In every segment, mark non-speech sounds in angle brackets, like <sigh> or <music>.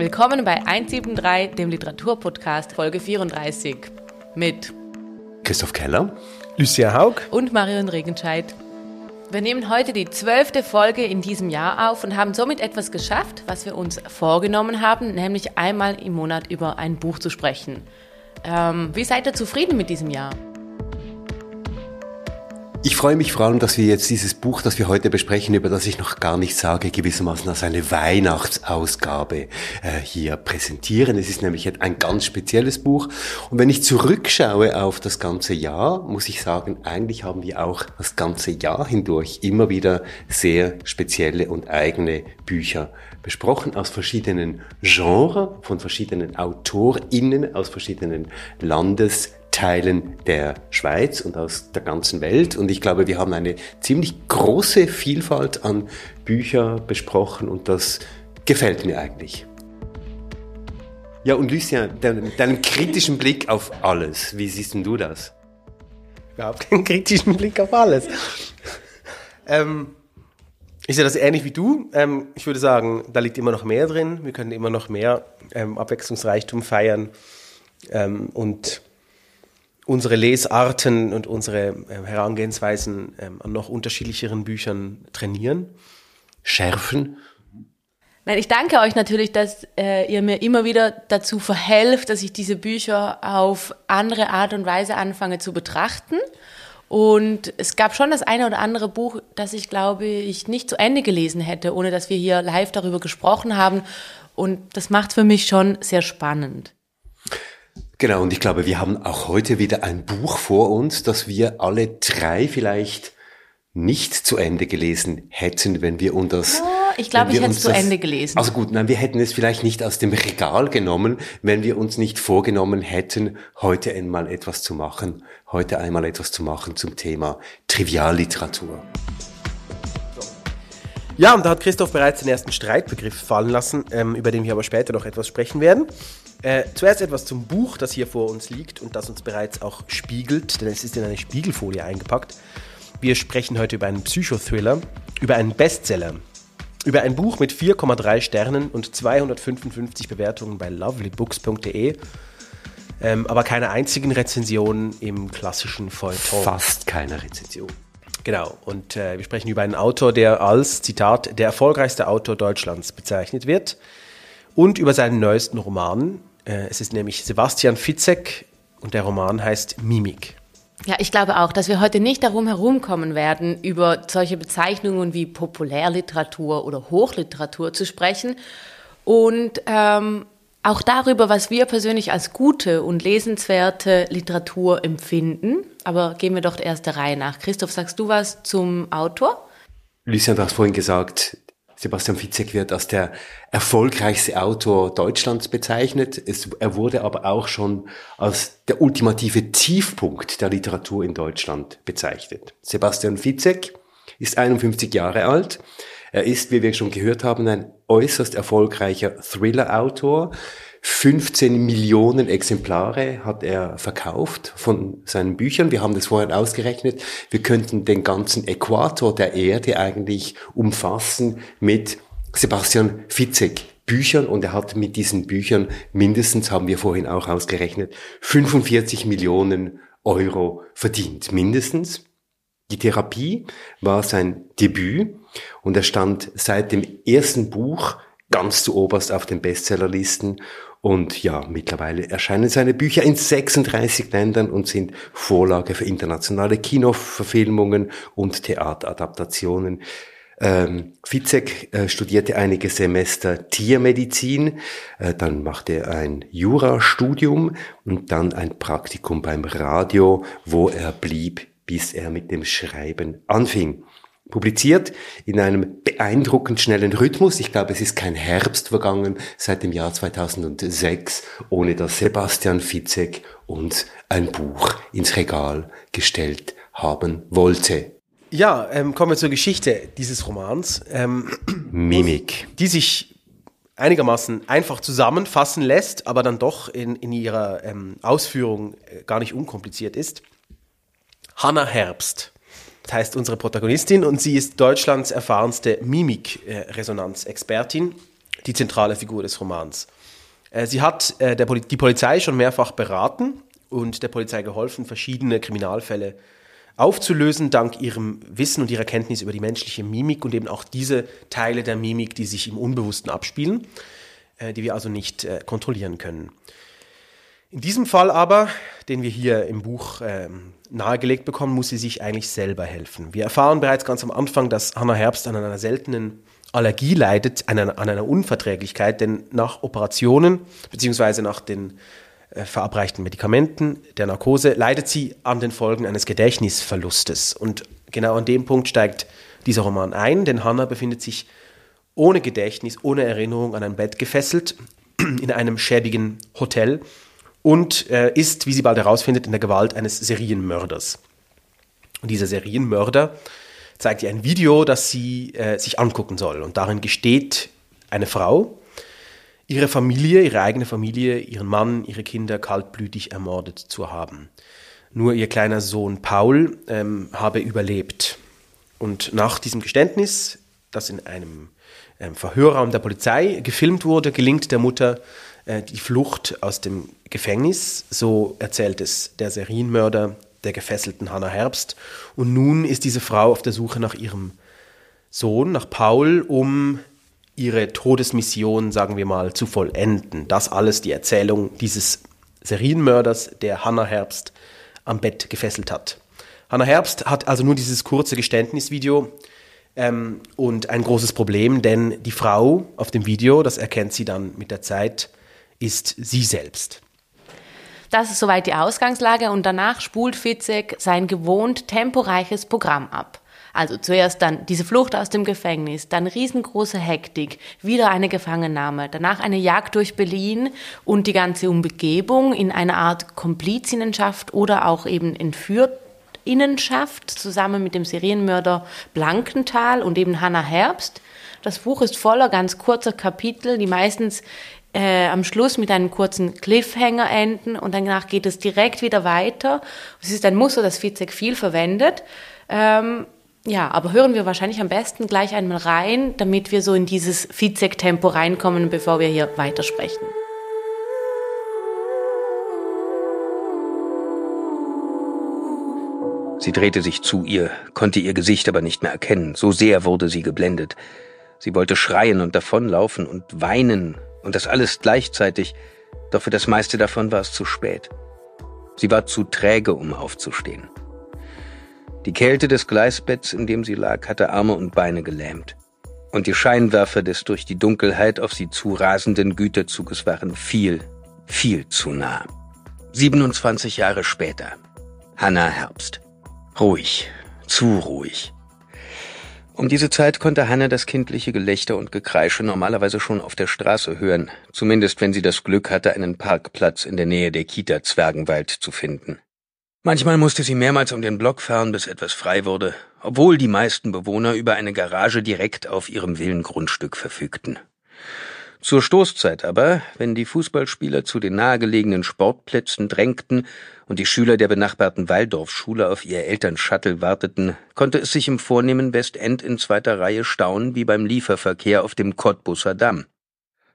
Willkommen bei 173, dem Literaturpodcast, Folge 34 mit Christoph Keller, Lucia Haug und Marion Regenscheid. Wir nehmen heute die zwölfte Folge in diesem Jahr auf und haben somit etwas geschafft, was wir uns vorgenommen haben, nämlich einmal im Monat über ein Buch zu sprechen. Ähm, wie seid ihr zufrieden mit diesem Jahr? Ich freue mich vor allem, dass wir jetzt dieses Buch, das wir heute besprechen, über das ich noch gar nicht sage, gewissermaßen als eine Weihnachtsausgabe äh, hier präsentieren. Es ist nämlich ein ganz spezielles Buch. Und wenn ich zurückschaue auf das ganze Jahr, muss ich sagen, eigentlich haben wir auch das ganze Jahr hindurch immer wieder sehr spezielle und eigene Bücher besprochen aus verschiedenen Genres, von verschiedenen AutorInnen aus verschiedenen Landes Teilen der Schweiz und aus der ganzen Welt. Und ich glaube, wir haben eine ziemlich große Vielfalt an Büchern besprochen und das gefällt mir eigentlich. Ja, und Lucien, deinen, deinen kritischen Blick auf alles, wie siehst denn du das? Überhaupt keinen kritischen Blick auf alles. ähm, ich sehe das ähnlich wie du. Ähm, ich würde sagen, da liegt immer noch mehr drin. Wir können immer noch mehr ähm, Abwechslungsreichtum feiern. Ähm, und unsere Lesarten und unsere äh, Herangehensweisen ähm, an noch unterschiedlicheren Büchern trainieren, schärfen. Nein, ich danke euch natürlich, dass äh, ihr mir immer wieder dazu verhelft, dass ich diese Bücher auf andere Art und Weise anfange zu betrachten. Und es gab schon das eine oder andere Buch, das ich glaube ich nicht zu Ende gelesen hätte, ohne dass wir hier live darüber gesprochen haben. Und das macht für mich schon sehr spannend. Genau, und ich glaube, wir haben auch heute wieder ein Buch vor uns, das wir alle drei vielleicht nicht zu Ende gelesen hätten, wenn wir uns das. Ja, ich glaube, ich hätte es zu Ende gelesen. Also gut, nein, wir hätten es vielleicht nicht aus dem Regal genommen, wenn wir uns nicht vorgenommen hätten, heute einmal etwas zu machen, heute einmal etwas zu machen zum Thema Trivialliteratur. Ja, und da hat Christoph bereits den ersten Streitbegriff fallen lassen, ähm, über den wir aber später noch etwas sprechen werden. Äh, zuerst etwas zum Buch, das hier vor uns liegt und das uns bereits auch spiegelt, denn es ist in eine Spiegelfolie eingepackt. Wir sprechen heute über einen Psychothriller, über einen Bestseller, über ein Buch mit 4,3 Sternen und 255 Bewertungen bei lovelybooks.de, ähm, aber keine einzigen Rezensionen im klassischen Feuilleton. Fast keine Rezension. Genau, und äh, wir sprechen über einen Autor, der als, Zitat, der erfolgreichste Autor Deutschlands bezeichnet wird und über seinen neuesten Roman, es ist nämlich Sebastian Fitzek und der Roman heißt Mimik. Ja, ich glaube auch, dass wir heute nicht darum herumkommen werden, über solche Bezeichnungen wie Populärliteratur oder Hochliteratur zu sprechen und ähm, auch darüber, was wir persönlich als gute und lesenswerte Literatur empfinden. Aber gehen wir doch der erste Reihe nach. Christoph, sagst du was zum Autor? Lucien, du hast vorhin gesagt, Sebastian Fitzek wird als der erfolgreichste Autor Deutschlands bezeichnet. Es, er wurde aber auch schon als der ultimative Tiefpunkt der Literatur in Deutschland bezeichnet. Sebastian Fitzek ist 51 Jahre alt. Er ist, wie wir schon gehört haben, ein äußerst erfolgreicher Thriller-Autor. 15 Millionen Exemplare hat er verkauft von seinen Büchern. Wir haben das vorhin ausgerechnet. Wir könnten den ganzen Äquator der Erde eigentlich umfassen mit Sebastian Fitzek Büchern und er hat mit diesen Büchern mindestens, haben wir vorhin auch ausgerechnet, 45 Millionen Euro verdient. Mindestens. Die Therapie war sein Debüt und er stand seit dem ersten Buch ganz zu oberst auf den Bestsellerlisten und ja, mittlerweile erscheinen seine Bücher in 36 Ländern und sind Vorlage für internationale Kinoverfilmungen und Theateradaptationen. Ähm, Fizek äh, studierte einige Semester Tiermedizin, äh, dann machte er ein Jurastudium und dann ein Praktikum beim Radio, wo er blieb, bis er mit dem Schreiben anfing publiziert in einem beeindruckend schnellen Rhythmus. Ich glaube, es ist kein Herbst vergangen seit dem Jahr 2006, ohne dass Sebastian Fitzek uns ein Buch ins Regal gestellt haben wollte. Ja, ähm, kommen wir zur Geschichte dieses Romans. Ähm, Mimik. Die sich einigermaßen einfach zusammenfassen lässt, aber dann doch in, in ihrer ähm, Ausführung äh, gar nicht unkompliziert ist. Hannah Herbst heißt unsere Protagonistin und sie ist Deutschlands erfahrenste Mimikresonanzexpertin. die zentrale Figur des Romans. Äh, sie hat äh, Poli die Polizei schon mehrfach beraten und der Polizei geholfen, verschiedene Kriminalfälle aufzulösen, dank ihrem Wissen und ihrer Kenntnis über die menschliche Mimik und eben auch diese Teile der Mimik, die sich im Unbewussten abspielen, äh, die wir also nicht kontrollieren können. In diesem Fall aber, den wir hier im Buch ähm, nahegelegt bekommen, muss sie sich eigentlich selber helfen. Wir erfahren bereits ganz am Anfang, dass Hannah Herbst an einer seltenen Allergie leidet, an einer, an einer Unverträglichkeit, denn nach Operationen beziehungsweise nach den äh, verabreichten Medikamenten der Narkose leidet sie an den Folgen eines Gedächtnisverlustes. Und genau an dem Punkt steigt dieser Roman ein, denn Hannah befindet sich ohne Gedächtnis, ohne Erinnerung an ein Bett gefesselt <clears throat> in einem schäbigen Hotel und äh, ist, wie sie bald herausfindet, in der Gewalt eines Serienmörders. Und dieser Serienmörder zeigt ihr ein Video, das sie äh, sich angucken soll. Und darin gesteht eine Frau, ihre Familie, ihre eigene Familie, ihren Mann, ihre Kinder kaltblütig ermordet zu haben. Nur ihr kleiner Sohn Paul ähm, habe überlebt. Und nach diesem Geständnis, das in einem ähm, Verhörraum der Polizei gefilmt wurde, gelingt der Mutter äh, die Flucht aus dem Gefängnis. So erzählt es der Serienmörder der gefesselten Hannah Herbst. Und nun ist diese Frau auf der Suche nach ihrem Sohn, nach Paul, um ihre Todesmission, sagen wir mal, zu vollenden. Das alles die Erzählung dieses Serienmörders, der Hannah Herbst am Bett gefesselt hat. Hannah Herbst hat also nur dieses kurze Geständnisvideo ähm, und ein großes Problem, denn die Frau auf dem Video, das erkennt sie dann mit der Zeit, ist sie selbst. Das ist soweit die Ausgangslage und danach spult Fitzek sein gewohnt temporeiches Programm ab. Also zuerst dann diese Flucht aus dem Gefängnis, dann riesengroße Hektik, wieder eine Gefangennahme, danach eine Jagd durch Berlin und die ganze Umgebung in einer Art Komplizinnenschaft oder auch eben Entführtinnenschaft zusammen mit dem Serienmörder Blankenthal und eben Hannah Herbst. Das Buch ist voller ganz kurzer Kapitel, die meistens äh, am Schluss mit einem kurzen Cliffhanger enden und danach geht es direkt wieder weiter. Es ist ein Muster, das Fizek viel verwendet. Ähm, ja, aber hören wir wahrscheinlich am besten gleich einmal rein, damit wir so in dieses Fizek-Tempo reinkommen, bevor wir hier weitersprechen. Sie drehte sich zu ihr, konnte ihr Gesicht aber nicht mehr erkennen, so sehr wurde sie geblendet. Sie wollte schreien und davonlaufen und weinen, und das alles gleichzeitig, doch für das meiste davon war es zu spät. Sie war zu träge, um aufzustehen. Die Kälte des Gleisbetts, in dem sie lag, hatte Arme und Beine gelähmt. Und die Scheinwerfer des durch die Dunkelheit auf sie zu rasenden Güterzuges waren viel, viel zu nah. 27 Jahre später. Hannah Herbst. Ruhig, zu ruhig. Um diese Zeit konnte Hanna das kindliche Gelächter und Gekreische normalerweise schon auf der Straße hören, zumindest wenn sie das Glück hatte, einen Parkplatz in der Nähe der Kita Zwergenwald zu finden. Manchmal musste sie mehrmals um den Block fahren, bis etwas frei wurde, obwohl die meisten Bewohner über eine Garage direkt auf ihrem Villengrundstück verfügten. Zur Stoßzeit aber, wenn die Fußballspieler zu den nahegelegenen Sportplätzen drängten und die Schüler der benachbarten Waldorfschule auf ihr Elternshuttle warteten, konnte es sich im vornehmen Westend in zweiter Reihe staunen wie beim Lieferverkehr auf dem Cottbusser Damm.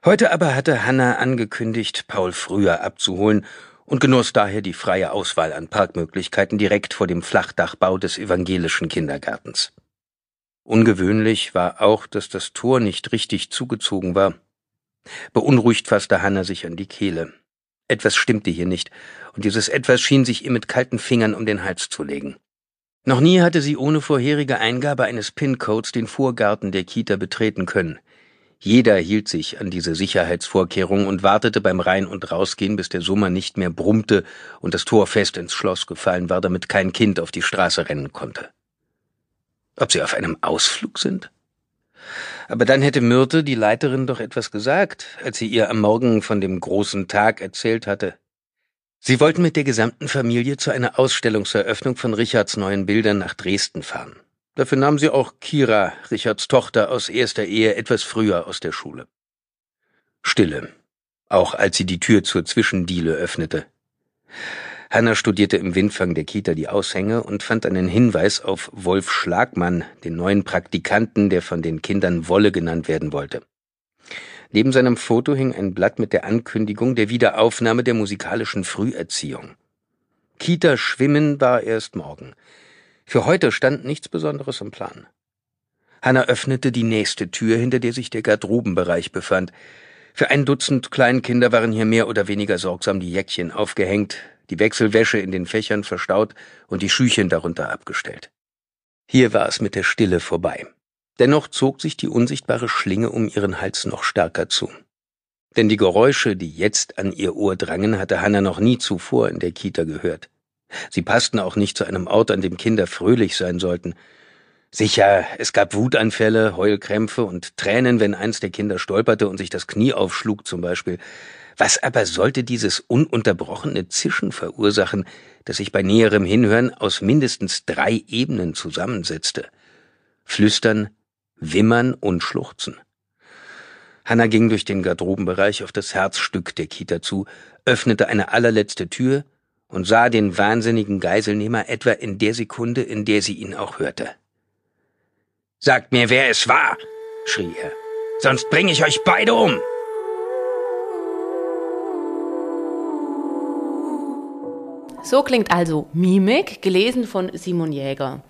Heute aber hatte Hanna angekündigt, Paul früher abzuholen und genoss daher die freie Auswahl an Parkmöglichkeiten direkt vor dem Flachdachbau des evangelischen Kindergartens. Ungewöhnlich war auch, dass das Tor nicht richtig zugezogen war. Beunruhigt fasste Hanna sich an die Kehle. Etwas stimmte hier nicht, und dieses Etwas schien sich ihr mit kalten Fingern um den Hals zu legen. Noch nie hatte sie ohne vorherige Eingabe eines PIN-Codes den Vorgarten der Kita betreten können. Jeder hielt sich an diese Sicherheitsvorkehrung und wartete beim Rein- und Rausgehen, bis der Summer nicht mehr brummte und das Tor fest ins Schloss gefallen war, damit kein Kind auf die Straße rennen konnte. Ob sie auf einem Ausflug sind? Aber dann hätte Myrte, die Leiterin, doch etwas gesagt, als sie ihr am Morgen von dem großen Tag erzählt hatte. Sie wollten mit der gesamten Familie zu einer Ausstellungseröffnung von Richards neuen Bildern nach Dresden fahren. Dafür nahmen sie auch Kira, Richards Tochter aus erster Ehe, etwas früher aus der Schule. Stille, auch als sie die Tür zur Zwischendiele öffnete. Hanna studierte im Windfang der Kita die Aushänge und fand einen Hinweis auf Wolf Schlagmann, den neuen Praktikanten, der von den Kindern Wolle genannt werden wollte. Neben seinem Foto hing ein Blatt mit der Ankündigung der Wiederaufnahme der musikalischen Früherziehung. Kita schwimmen war erst morgen. Für heute stand nichts Besonderes im Plan. Hanna öffnete die nächste Tür, hinter der sich der Garderobenbereich befand. Für ein Dutzend Kleinkinder waren hier mehr oder weniger sorgsam die Jäckchen aufgehängt, die Wechselwäsche in den Fächern verstaut und die Schüchen darunter abgestellt. Hier war es mit der Stille vorbei. Dennoch zog sich die unsichtbare Schlinge um ihren Hals noch stärker zu. Denn die Geräusche, die jetzt an ihr Ohr drangen, hatte Hanna noch nie zuvor in der Kita gehört. Sie passten auch nicht zu einem Ort, an dem Kinder fröhlich sein sollten. Sicher, es gab Wutanfälle, Heulkrämpfe und Tränen, wenn eins der Kinder stolperte und sich das Knie aufschlug zum Beispiel. Was aber sollte dieses ununterbrochene Zischen verursachen, das sich bei näherem Hinhören aus mindestens drei Ebenen zusammensetzte? Flüstern, Wimmern und Schluchzen. Hanna ging durch den Garderobenbereich auf das Herzstück der Kita zu, öffnete eine allerletzte Tür und sah den wahnsinnigen Geiselnehmer etwa in der Sekunde, in der sie ihn auch hörte. Sagt mir, wer es war, schrie er, sonst bringe ich euch beide um. So klingt also Mimik, gelesen von Simon Jäger.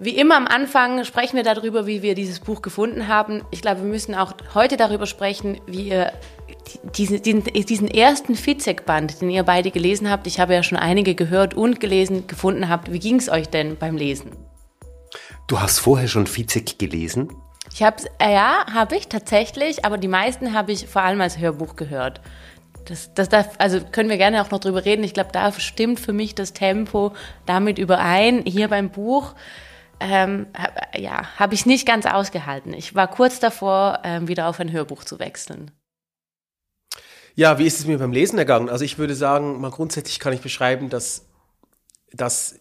Wie immer am Anfang sprechen wir darüber, wie wir dieses Buch gefunden haben. Ich glaube, wir müssen auch heute darüber sprechen, wie ihr diesen, diesen, ersten Fitzek-Band, den ihr beide gelesen habt, ich habe ja schon einige gehört und gelesen, gefunden habt. Wie ging es euch denn beim Lesen? Du hast vorher schon Fitzek gelesen? Ich habe äh, ja, habe ich tatsächlich, aber die meisten habe ich vor allem als Hörbuch gehört. Das, das darf, also können wir gerne auch noch drüber reden. Ich glaube, da stimmt für mich das Tempo damit überein. Hier beim Buch ähm, hab, ja, habe ich nicht ganz ausgehalten. Ich war kurz davor, ähm, wieder auf ein Hörbuch zu wechseln. Ja, wie ist es mir beim Lesen ergangen? Also ich würde sagen, mal grundsätzlich kann ich beschreiben, dass, dass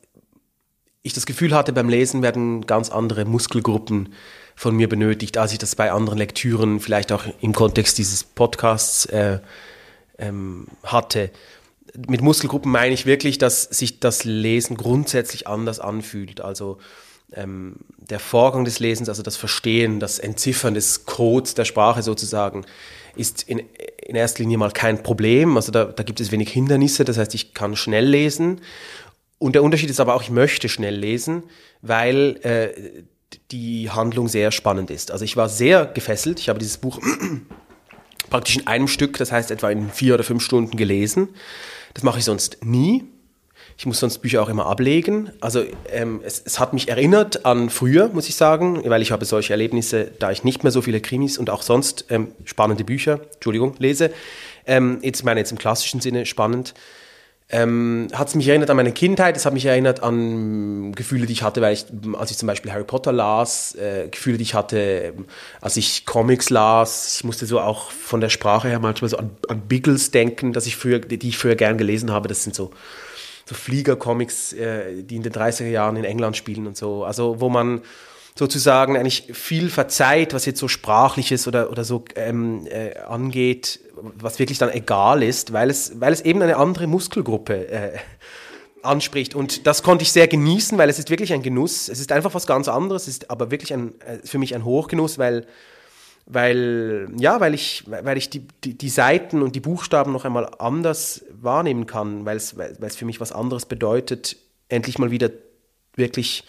ich das Gefühl hatte, beim Lesen werden ganz andere Muskelgruppen von mir benötigt, als ich das bei anderen Lektüren, vielleicht auch im Kontext dieses Podcasts äh, ähm, hatte. Mit Muskelgruppen meine ich wirklich, dass sich das Lesen grundsätzlich anders anfühlt. Also ähm, der Vorgang des Lesens, also das Verstehen, das Entziffern des Codes der Sprache sozusagen, ist in, in erster Linie mal kein Problem. Also da, da gibt es wenig Hindernisse, das heißt, ich kann schnell lesen. Und der Unterschied ist aber auch, ich möchte schnell lesen, weil äh, die Handlung sehr spannend ist. Also ich war sehr gefesselt. Ich habe dieses Buch praktisch in einem Stück, das heißt etwa in vier oder fünf Stunden gelesen. Das mache ich sonst nie. Ich muss sonst Bücher auch immer ablegen. Also ähm, es, es, hat mich erinnert an früher, muss ich sagen, weil ich habe solche Erlebnisse, da ich nicht mehr so viele Krimis und auch sonst ähm, spannende Bücher, Entschuldigung, lese. Ähm, jetzt meine jetzt im klassischen Sinne spannend. Ähm, hat es mich erinnert an meine Kindheit, es hat mich erinnert an Gefühle, die ich hatte, weil ich, als ich zum Beispiel Harry Potter las, äh, Gefühle, die ich hatte, als ich Comics las. Ich musste so auch von der Sprache her manchmal so an, an Biggles denken, dass ich früher, die ich früher gern gelesen habe. Das sind so so Flieger-Comics, äh, die in den 30er Jahren in England spielen und so. Also wo man sozusagen eigentlich viel verzeiht, was jetzt so sprachliches oder, oder so ähm, äh, angeht, was wirklich dann egal ist, weil es, weil es eben eine andere Muskelgruppe äh, anspricht. Und das konnte ich sehr genießen, weil es ist wirklich ein Genuss. Es ist einfach was ganz anderes, es ist aber wirklich ein, äh, für mich ein Hochgenuss, weil weil, ja, weil ich, weil ich die, die, die Seiten und die Buchstaben noch einmal anders wahrnehmen kann, weil es, weil es für mich was anderes bedeutet, endlich mal wieder wirklich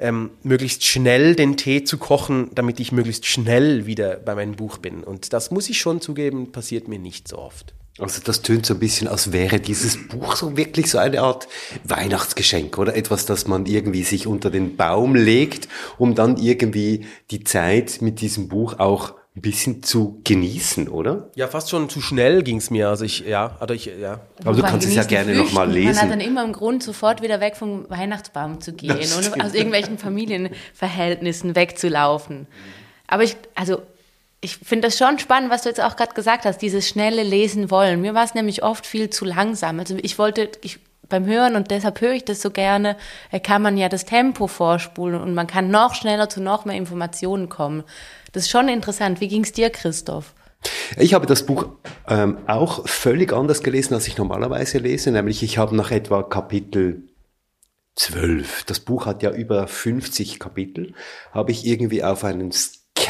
ähm, möglichst schnell den Tee zu kochen, damit ich möglichst schnell wieder bei meinem Buch bin. Und das muss ich schon zugeben, passiert mir nicht so oft. Also das tönt so ein bisschen, als wäre dieses Buch so wirklich so eine Art Weihnachtsgeschenk oder etwas, das man irgendwie sich unter den Baum legt, um dann irgendwie die Zeit mit diesem Buch auch ein bisschen zu genießen, oder? Ja, fast schon zu schnell ging es mir. Also ich, ja, also ich, ja. Aber du kannst es ja gerne nochmal lesen. Man hat dann immer einen Grund, sofort wieder weg vom Weihnachtsbaum zu gehen und aus irgendwelchen Familienverhältnissen wegzulaufen. Aber ich, also ich finde das schon spannend, was du jetzt auch gerade gesagt hast, dieses schnelle Lesen wollen. Mir war es nämlich oft viel zu langsam. Also ich wollte, ich, beim Hören und deshalb höre ich das so gerne, äh, kann man ja das Tempo vorspulen und man kann noch schneller zu noch mehr Informationen kommen. Das ist schon interessant. Wie ging es dir, Christoph? Ich habe das Buch ähm, auch völlig anders gelesen, als ich normalerweise lese, nämlich ich habe nach etwa Kapitel 12, das Buch hat ja über 50 Kapitel, habe ich irgendwie auf einen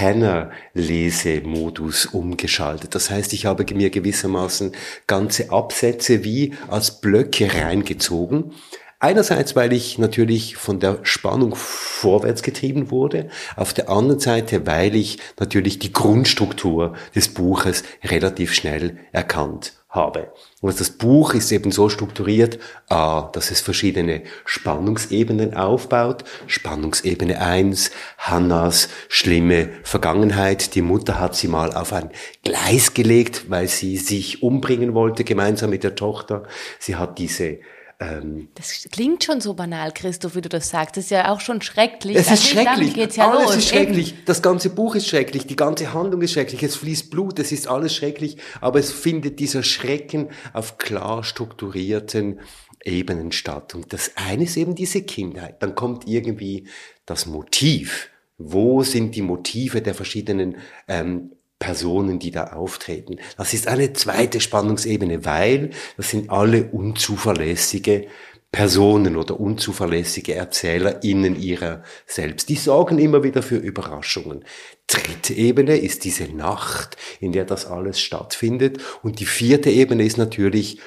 Scanner-Lesemodus umgeschaltet. Das heißt, ich habe mir gewissermaßen ganze Absätze wie als Blöcke reingezogen. Einerseits, weil ich natürlich von der Spannung vorwärts getrieben wurde, auf der anderen Seite, weil ich natürlich die Grundstruktur des Buches relativ schnell erkannt habe. Und das Buch ist eben so strukturiert, A, dass es verschiedene Spannungsebenen aufbaut. Spannungsebene 1, Hannas schlimme Vergangenheit. Die Mutter hat sie mal auf ein Gleis gelegt, weil sie sich umbringen wollte, gemeinsam mit der Tochter. Sie hat diese ähm, das klingt schon so banal, Christoph, wie du das sagst. Das ist ja auch schon schrecklich. Es ist also schrecklich. Geht's ja alles los. ist schrecklich. Das ganze Buch ist schrecklich. Die ganze Handlung ist schrecklich. Es fließt Blut. Es ist alles schrecklich. Aber es findet dieser Schrecken auf klar strukturierten Ebenen statt. Und das eine ist eben diese Kindheit. Dann kommt irgendwie das Motiv. Wo sind die Motive der verschiedenen ähm, Personen, die da auftreten. Das ist eine zweite Spannungsebene, weil das sind alle unzuverlässige Personen oder unzuverlässige ErzählerInnen ihrer selbst. Die sorgen immer wieder für Überraschungen. Dritte Ebene ist diese Nacht, in der das alles stattfindet. Und die vierte Ebene ist natürlich,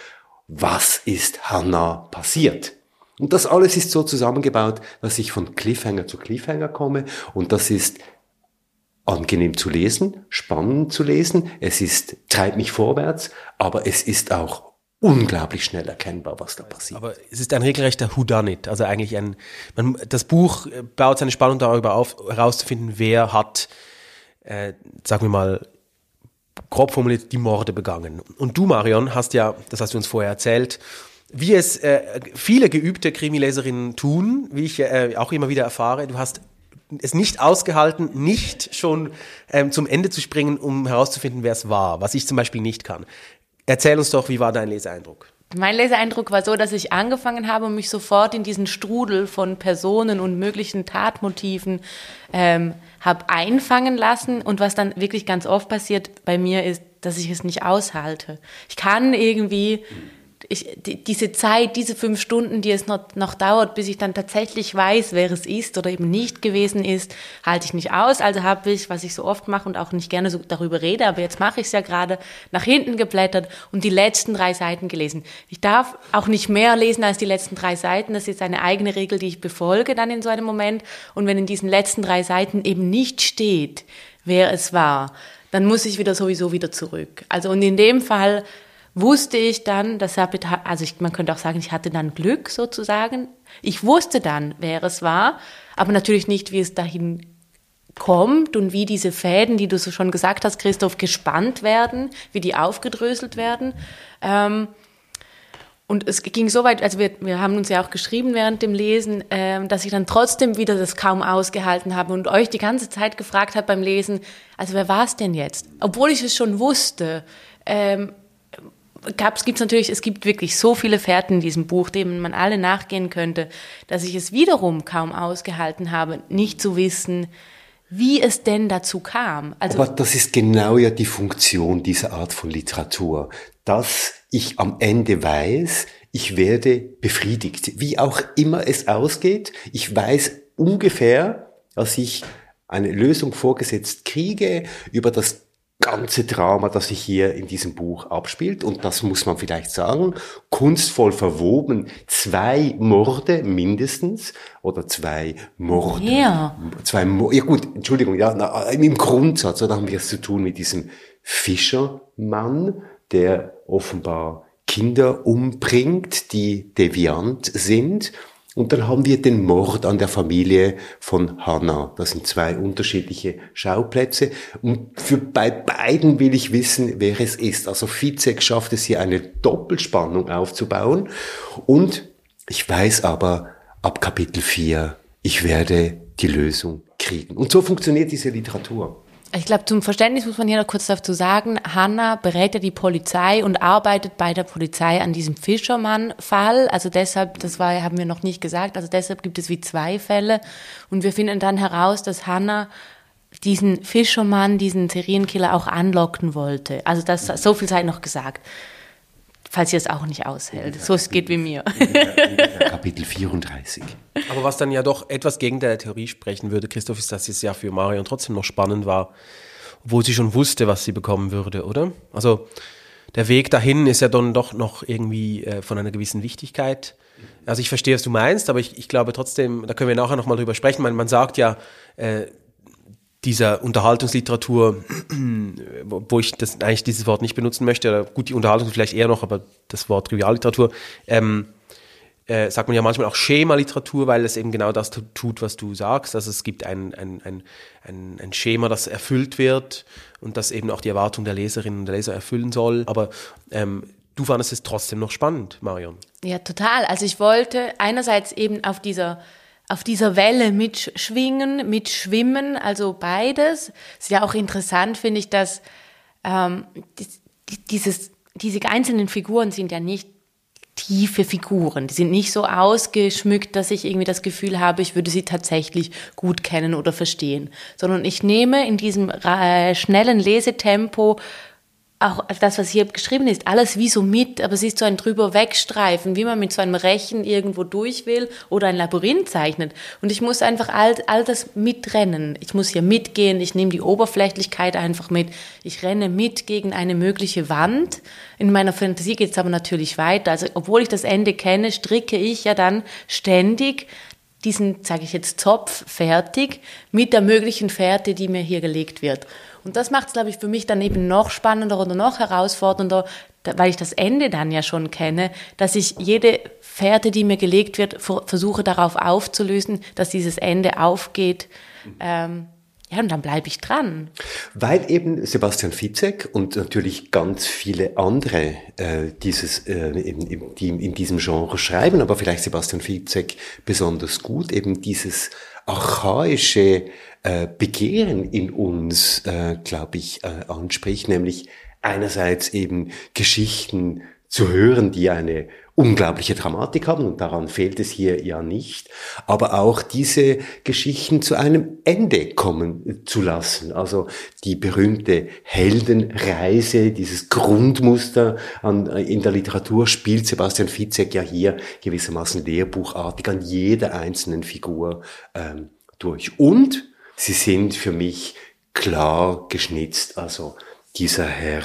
was ist Hannah passiert? Und das alles ist so zusammengebaut, dass ich von Cliffhanger zu Cliffhanger komme. Und das ist angenehm zu lesen, spannend zu lesen. Es ist, treibt mich vorwärts, aber es ist auch unglaublich schnell erkennbar, was da passiert. Aber es ist ein regelrechter Whodunit, also eigentlich ein, man, das Buch baut seine Spannung darüber auf, herauszufinden, wer hat, äh, sagen wir mal, grob formuliert, die Morde begangen. Und du, Marion, hast ja, das hast du uns vorher erzählt, wie es äh, viele geübte Krimileserinnen tun, wie ich äh, auch immer wieder erfahre, du hast es nicht ausgehalten, nicht schon ähm, zum Ende zu springen, um herauszufinden, wer es war, was ich zum Beispiel nicht kann. Erzähl uns doch, wie war dein Leseeindruck? Mein Leseeindruck war so, dass ich angefangen habe und mich sofort in diesen Strudel von Personen und möglichen Tatmotiven ähm, habe einfangen lassen. Und was dann wirklich ganz oft passiert bei mir ist, dass ich es nicht aushalte. Ich kann irgendwie ich, die, diese Zeit, diese fünf Stunden, die es noch, noch dauert, bis ich dann tatsächlich weiß, wer es ist oder eben nicht gewesen ist, halte ich nicht aus. Also habe ich, was ich so oft mache und auch nicht gerne so darüber rede, aber jetzt mache ich es ja gerade, nach hinten geblättert und die letzten drei Seiten gelesen. Ich darf auch nicht mehr lesen als die letzten drei Seiten. Das ist eine eigene Regel, die ich befolge dann in so einem Moment. Und wenn in diesen letzten drei Seiten eben nicht steht, wer es war, dann muss ich wieder sowieso wieder zurück. Also und in dem Fall wusste ich dann, dass er, also ich, man könnte auch sagen, ich hatte dann Glück sozusagen. Ich wusste dann, wer es war, aber natürlich nicht, wie es dahin kommt und wie diese Fäden, die du so schon gesagt hast, Christoph, gespannt werden, wie die aufgedröselt werden. Ähm, und es ging so weit, also wir, wir haben uns ja auch geschrieben während dem Lesen, ähm, dass ich dann trotzdem wieder das kaum ausgehalten habe und euch die ganze Zeit gefragt habe beim Lesen, also wer war es denn jetzt? Obwohl ich es schon wusste, ähm, gab es natürlich, es gibt wirklich so viele Fährten in diesem Buch, denen man alle nachgehen könnte, dass ich es wiederum kaum ausgehalten habe, nicht zu wissen, wie es denn dazu kam. Also Aber das ist genau ja die Funktion dieser Art von Literatur, dass ich am Ende weiß, ich werde befriedigt, wie auch immer es ausgeht. Ich weiß ungefähr, dass ich eine Lösung vorgesetzt kriege über das ganze Drama, das sich hier in diesem Buch abspielt. Und das muss man vielleicht sagen, kunstvoll verwoben. Zwei Morde mindestens oder zwei Morde. Ja. Zwei Morde. Ja gut, Entschuldigung, ja, na, im Grundsatz, da haben wir es zu tun mit diesem Fischermann, der offenbar Kinder umbringt, die deviant sind und dann haben wir den Mord an der Familie von Hannah. Das sind zwei unterschiedliche Schauplätze. Und für bei beiden will ich wissen, wer es ist. Also Fizek schafft es hier eine Doppelspannung aufzubauen. Und ich weiß aber ab Kapitel 4, ich werde die Lösung kriegen. Und so funktioniert diese Literatur. Ich glaube, zum Verständnis muss man hier noch kurz dazu sagen, Hanna berät ja die Polizei und arbeitet bei der Polizei an diesem Fischermann-Fall. Also deshalb, das war, haben wir noch nicht gesagt, also deshalb gibt es wie zwei Fälle. Und wir finden dann heraus, dass Hanna diesen Fischermann, diesen Serienkiller auch anlocken wollte. Also das, so viel sei noch gesagt. Falls ihr es auch nicht aushält. So es geht wie mir. Kapitel 34. Aber was dann ja doch etwas gegen der Theorie sprechen würde, Christoph, ist, dass es ja für Marion trotzdem noch spannend war, obwohl sie schon wusste, was sie bekommen würde, oder? Also der Weg dahin ist ja dann doch noch irgendwie äh, von einer gewissen Wichtigkeit. Also ich verstehe, was du meinst, aber ich, ich glaube trotzdem, da können wir nachher nochmal drüber sprechen. Man, man sagt ja, äh, dieser Unterhaltungsliteratur, wo ich das eigentlich dieses Wort nicht benutzen möchte, oder gut, die Unterhaltung vielleicht eher noch, aber das Wort Trivialliteratur, ähm, äh, sagt man ja manchmal auch Schema-Literatur, weil es eben genau das tut, was du sagst. Also es gibt ein, ein, ein, ein, ein Schema, das erfüllt wird und das eben auch die Erwartung der Leserinnen und der Leser erfüllen soll. Aber ähm, du fandest es trotzdem noch spannend, Marion. Ja, total. Also ich wollte einerseits eben auf dieser auf dieser Welle mitschwingen, mitschwimmen, also beides. Ist ja auch interessant, finde ich, dass ähm, dieses, diese einzelnen Figuren sind ja nicht tiefe Figuren. Die sind nicht so ausgeschmückt, dass ich irgendwie das Gefühl habe, ich würde sie tatsächlich gut kennen oder verstehen, sondern ich nehme in diesem äh, schnellen Lesetempo auch das, was hier geschrieben ist, alles wie so mit, aber es ist so ein drüber wegstreifen, wie man mit so einem Rechen irgendwo durch will oder ein Labyrinth zeichnet. Und ich muss einfach all, all das mitrennen. Ich muss hier mitgehen, ich nehme die Oberflächlichkeit einfach mit. Ich renne mit gegen eine mögliche Wand. In meiner Fantasie geht es aber natürlich weiter. Also obwohl ich das Ende kenne, stricke ich ja dann ständig diesen, sage ich jetzt, Zopf fertig mit der möglichen Fährte, die mir hier gelegt wird. Und das macht es, glaube ich, für mich dann eben noch spannender oder noch herausfordernder, weil ich das Ende dann ja schon kenne, dass ich jede Fährte, die mir gelegt wird, versuche darauf aufzulösen, dass dieses Ende aufgeht. Ähm, ja, und dann bleibe ich dran. Weil eben Sebastian Fitzek und natürlich ganz viele andere äh, dieses, äh, eben, die in diesem Genre schreiben, aber vielleicht Sebastian Fitzek besonders gut, eben dieses archaische äh, Begehren in uns, äh, glaube ich, äh, anspricht, nämlich einerseits eben Geschichten zu hören, die eine unglaubliche Dramatik haben und daran fehlt es hier ja nicht, aber auch diese Geschichten zu einem Ende kommen zu lassen. Also die berühmte Heldenreise, dieses Grundmuster an, in der Literatur spielt Sebastian Fitzek ja hier gewissermaßen lehrbuchartig an jeder einzelnen Figur ähm, durch. Und sie sind für mich klar geschnitzt. Also dieser Herr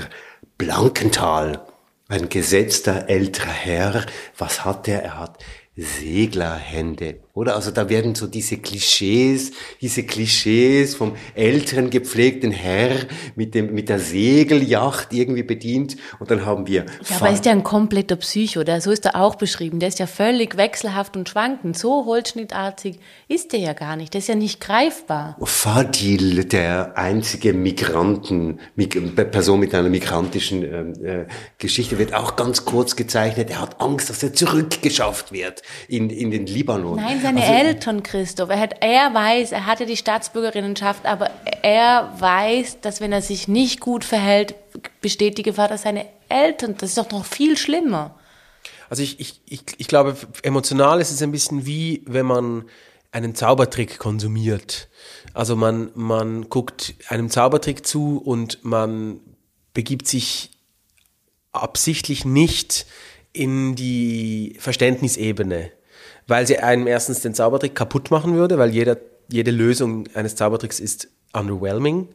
Blankenthal, ein gesetzter älterer Herr, was hat er? Er hat Seglerhände, oder? Also da werden so diese Klischees, diese Klischees vom älteren gepflegten Herr mit dem mit der Segelyacht irgendwie bedient und dann haben wir Ja, aber ist ja ein kompletter Psycho, der so ist er auch beschrieben, der ist ja völlig wechselhaft und schwankend, so holzschnittartig ist der ja gar nicht, der ist ja nicht greifbar. Fadil, der einzige Migranten, Person mit einer migrantischen äh, Geschichte wird auch ganz kurz gezeichnet, er hat Angst, dass er zurückgeschafft wird in, in den Libanon. Nein, seine also, Eltern, Christoph. Er, hat, er weiß, er hatte die Staatsbürgerinnenschaft, aber er weiß, dass wenn er sich nicht gut verhält, besteht die Gefahr, dass seine Eltern, das ist doch noch viel schlimmer. Also ich, ich, ich, ich glaube, emotional ist es ein bisschen wie, wenn man einen Zaubertrick konsumiert. Also man, man guckt einem Zaubertrick zu und man begibt sich absichtlich nicht in die Verständnisebene, weil sie einem erstens den Zaubertrick kaputt machen würde, weil jeder, jede Lösung eines Zaubertricks ist underwhelming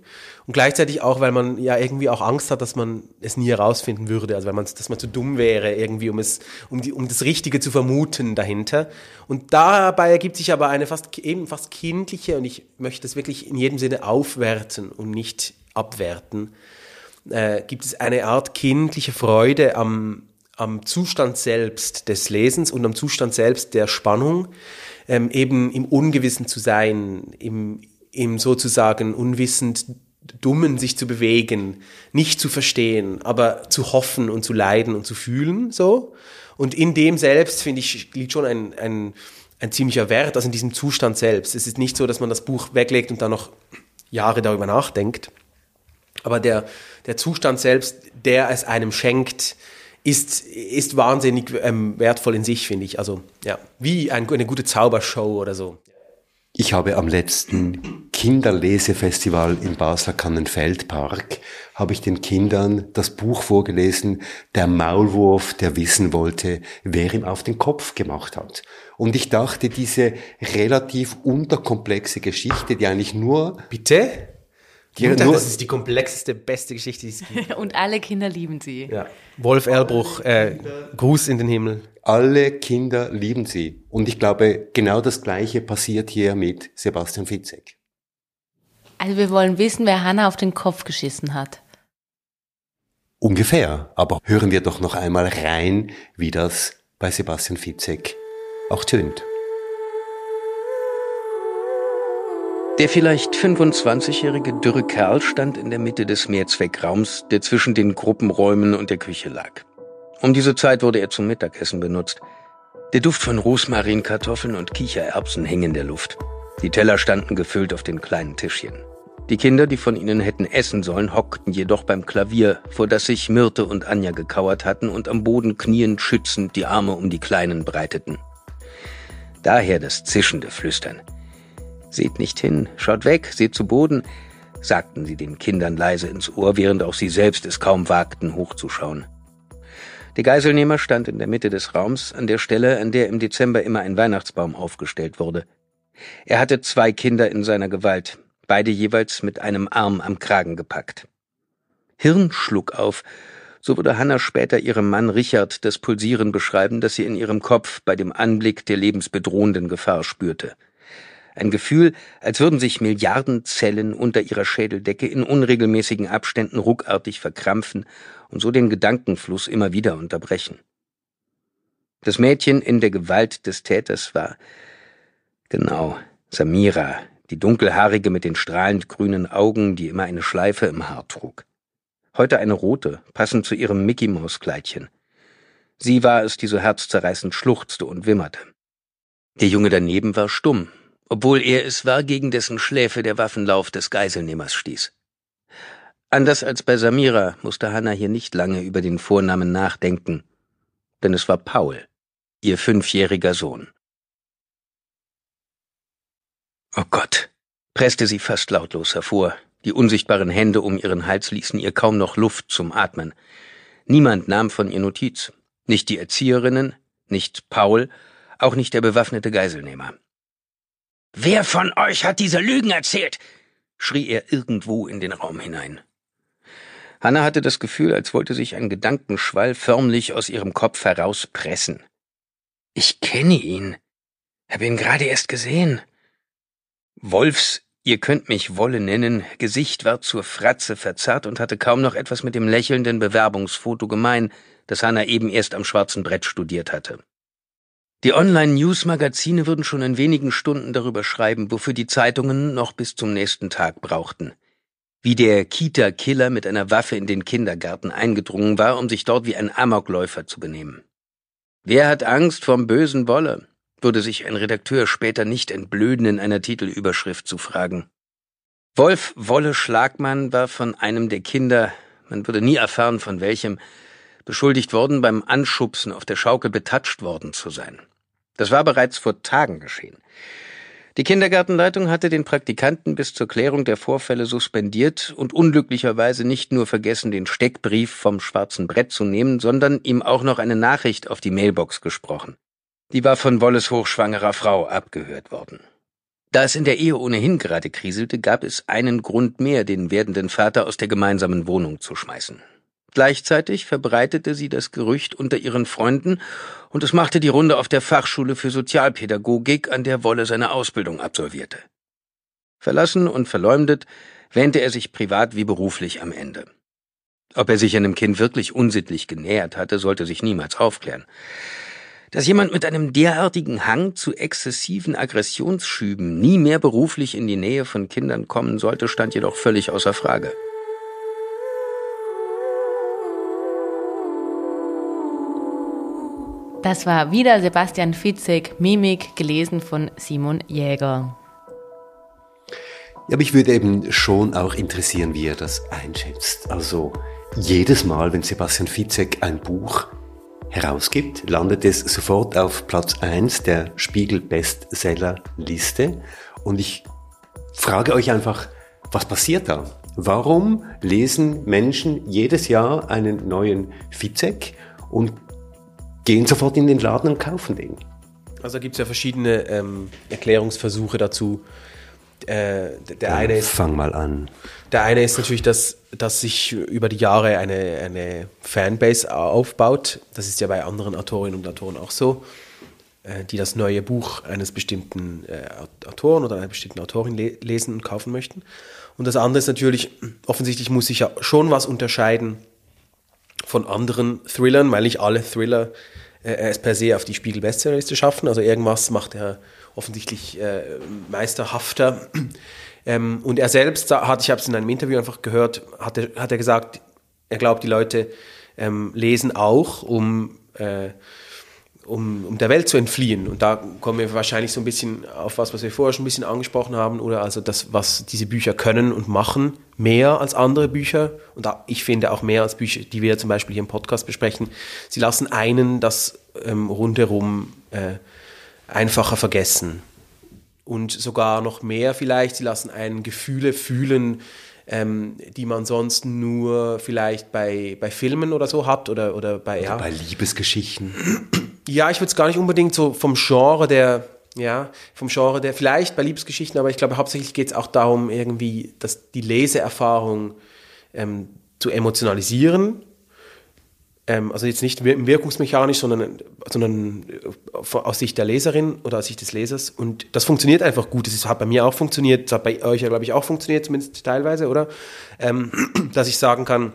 und gleichzeitig auch, weil man ja irgendwie auch Angst hat, dass man es nie herausfinden würde, also weil man, dass man zu dumm wäre irgendwie, um es, um die, um das Richtige zu vermuten dahinter. Und dabei ergibt sich aber eine fast eben fast kindliche und ich möchte das wirklich in jedem Sinne aufwerten und nicht abwerten. Äh, gibt es eine Art kindliche Freude am am Zustand selbst des Lesens und am Zustand selbst der Spannung, ähm, eben im Ungewissen zu sein, im, im sozusagen unwissend Dummen sich zu bewegen, nicht zu verstehen, aber zu hoffen und zu leiden und zu fühlen, so. Und in dem selbst, finde ich, liegt schon ein, ein, ein ziemlicher Wert, also in diesem Zustand selbst. Es ist nicht so, dass man das Buch weglegt und dann noch Jahre darüber nachdenkt. Aber der, der Zustand selbst, der es einem schenkt, ist, ist wahnsinnig ähm, wertvoll in sich, finde ich. Also ja, wie ein, eine gute Zaubershow oder so. Ich habe am letzten Kinderlesefestival im Basler Kannenfeldpark habe ich den Kindern das Buch vorgelesen, Der Maulwurf, der wissen wollte, wer ihm auf den Kopf gemacht hat. Und ich dachte, diese relativ unterkomplexe Geschichte, die eigentlich nur... Bitte? Die Mutter, nur, das ist die komplexeste, beste Geschichte, die es gibt. <laughs> Und alle Kinder lieben sie. Ja. Wolf Erlbruch, äh, Gruß in den Himmel. alle Kinder lieben sie. Und ich glaube, genau das Gleiche passiert hier mit Sebastian Fitzek. Also wir wollen wissen, wer Hannah auf den Kopf geschissen hat. Ungefähr. Aber hören wir doch noch einmal rein, wie das bei Sebastian Fitzek auch tönt. Der vielleicht 25-jährige dürre Kerl stand in der Mitte des Mehrzweckraums, der zwischen den Gruppenräumen und der Küche lag. Um diese Zeit wurde er zum Mittagessen benutzt. Der Duft von Rosmarinkartoffeln und Kichererbsen hing in der Luft. Die Teller standen gefüllt auf den kleinen Tischchen. Die Kinder, die von ihnen hätten essen sollen, hockten jedoch beim Klavier, vor das sich Myrte und Anja gekauert hatten und am Boden kniend schützend die Arme um die Kleinen breiteten. Daher das zischende Flüstern. Seht nicht hin, schaut weg, seht zu Boden, sagten sie den Kindern leise ins Ohr, während auch sie selbst es kaum wagten, hochzuschauen. Der Geiselnehmer stand in der Mitte des Raums, an der Stelle, an der im Dezember immer ein Weihnachtsbaum aufgestellt wurde. Er hatte zwei Kinder in seiner Gewalt, beide jeweils mit einem Arm am Kragen gepackt. Hirn schlug auf, so würde Hannah später ihrem Mann Richard das Pulsieren beschreiben, das sie in ihrem Kopf bei dem Anblick der lebensbedrohenden Gefahr spürte. Ein Gefühl, als würden sich Milliarden Zellen unter ihrer Schädeldecke in unregelmäßigen Abständen ruckartig verkrampfen und so den Gedankenfluss immer wieder unterbrechen. Das Mädchen in der Gewalt des Täters war genau Samira, die dunkelhaarige mit den strahlend grünen Augen, die immer eine Schleife im Haar trug. Heute eine rote, passend zu ihrem Mickey-Maus-Kleidchen. Sie war es, die so herzzerreißend schluchzte und wimmerte. Der Junge daneben war stumm, obwohl er es war, gegen dessen Schläfe der Waffenlauf des Geiselnehmers stieß. Anders als bei Samira musste Hannah hier nicht lange über den Vornamen nachdenken, denn es war Paul, ihr fünfjähriger Sohn. Oh Gott, presste sie fast lautlos hervor. Die unsichtbaren Hände um ihren Hals ließen ihr kaum noch Luft zum Atmen. Niemand nahm von ihr Notiz. Nicht die Erzieherinnen, nicht Paul, auch nicht der bewaffnete Geiselnehmer. Wer von euch hat diese Lügen erzählt? schrie er irgendwo in den Raum hinein. Hanna hatte das Gefühl, als wollte sich ein Gedankenschwall förmlich aus ihrem Kopf herauspressen. Ich kenne ihn. Hab ihn gerade erst gesehen. Wolfs, ihr könnt mich Wolle nennen, Gesicht war zur Fratze verzerrt und hatte kaum noch etwas mit dem lächelnden Bewerbungsfoto gemein, das Hanna eben erst am schwarzen Brett studiert hatte. Die Online-News-Magazine würden schon in wenigen Stunden darüber schreiben, wofür die Zeitungen noch bis zum nächsten Tag brauchten. Wie der Kita-Killer mit einer Waffe in den Kindergarten eingedrungen war, um sich dort wie ein Amokläufer zu benehmen. Wer hat Angst vom bösen Wolle? würde sich ein Redakteur später nicht entblöden, in einer Titelüberschrift zu fragen. Wolf Wolle Schlagmann war von einem der Kinder, man würde nie erfahren von welchem, beschuldigt worden, beim Anschubsen auf der Schaukel betatscht worden zu sein. Das war bereits vor Tagen geschehen. Die Kindergartenleitung hatte den Praktikanten bis zur Klärung der Vorfälle suspendiert und unglücklicherweise nicht nur vergessen, den Steckbrief vom schwarzen Brett zu nehmen, sondern ihm auch noch eine Nachricht auf die Mailbox gesprochen. Die war von Wolles hochschwangerer Frau abgehört worden. Da es in der Ehe ohnehin gerade kriselte, gab es einen Grund mehr, den werdenden Vater aus der gemeinsamen Wohnung zu schmeißen. Gleichzeitig verbreitete sie das Gerücht unter ihren Freunden und es machte die Runde auf der Fachschule für Sozialpädagogik, an der Wolle seine Ausbildung absolvierte. Verlassen und verleumdet wähnte er sich privat wie beruflich am Ende. Ob er sich einem Kind wirklich unsittlich genähert hatte, sollte sich niemals aufklären. Dass jemand mit einem derartigen Hang zu exzessiven Aggressionsschüben nie mehr beruflich in die Nähe von Kindern kommen sollte, stand jedoch völlig außer Frage. Das war wieder Sebastian Fitzek, Mimik, gelesen von Simon Jäger. Ja, mich würde eben schon auch interessieren, wie er das einschätzt. Also jedes Mal, wenn Sebastian Fitzek ein Buch herausgibt, landet es sofort auf Platz 1 der Spiegel Bestseller Liste. Und ich frage euch einfach, was passiert da? Warum lesen Menschen jedes Jahr einen neuen Fizek und gehen sofort in den Laden und kaufen den? Also gibt es ja verschiedene ähm, Erklärungsversuche dazu. Äh, der eine ist Fang mal an. Der eine ist natürlich, dass, dass sich über die Jahre eine, eine Fanbase aufbaut. Das ist ja bei anderen Autorinnen und Autoren auch so, äh, die das neue Buch eines bestimmten äh, Autoren oder einer bestimmten Autorin le lesen und kaufen möchten. Und das andere ist natürlich, offensichtlich muss sich ja schon was unterscheiden von anderen Thrillern, weil nicht alle Thriller äh, es per se auf die Spiegel-Bestsellerliste schaffen. Also irgendwas macht er offensichtlich äh, meisterhafter. Ähm, und er selbst hat, ich habe es in einem Interview einfach gehört, hat er, hat er gesagt, er glaubt, die Leute ähm, lesen auch, um, äh, um, um der Welt zu entfliehen. Und da kommen wir wahrscheinlich so ein bisschen auf was, was wir vorher schon ein bisschen angesprochen haben, oder also das, was diese Bücher können und machen, mehr als andere Bücher. Und da, ich finde auch mehr als Bücher, die wir zum Beispiel hier im Podcast besprechen. Sie lassen einen das ähm, rundherum äh, einfacher vergessen und sogar noch mehr vielleicht. Sie lassen einen Gefühle fühlen, ähm, die man sonst nur vielleicht bei, bei Filmen oder so hat oder, oder bei, ja, Bei Liebesgeschichten. Ja, ich würde es gar nicht unbedingt so vom Genre der, ja, vom Genre der, vielleicht bei Liebesgeschichten, aber ich glaube, hauptsächlich geht es auch darum, irgendwie, dass die Leseerfahrung ähm, zu emotionalisieren. Ähm, also jetzt nicht wir- wirkungsmechanisch, sondern, sondern äh, aus Sicht der Leserin oder aus Sicht des Lesers. Und das funktioniert einfach gut. Das hat bei mir auch funktioniert, das hat bei euch ja, glaube ich, auch funktioniert, zumindest teilweise, oder? Ähm, <clears throat> dass ich sagen kann,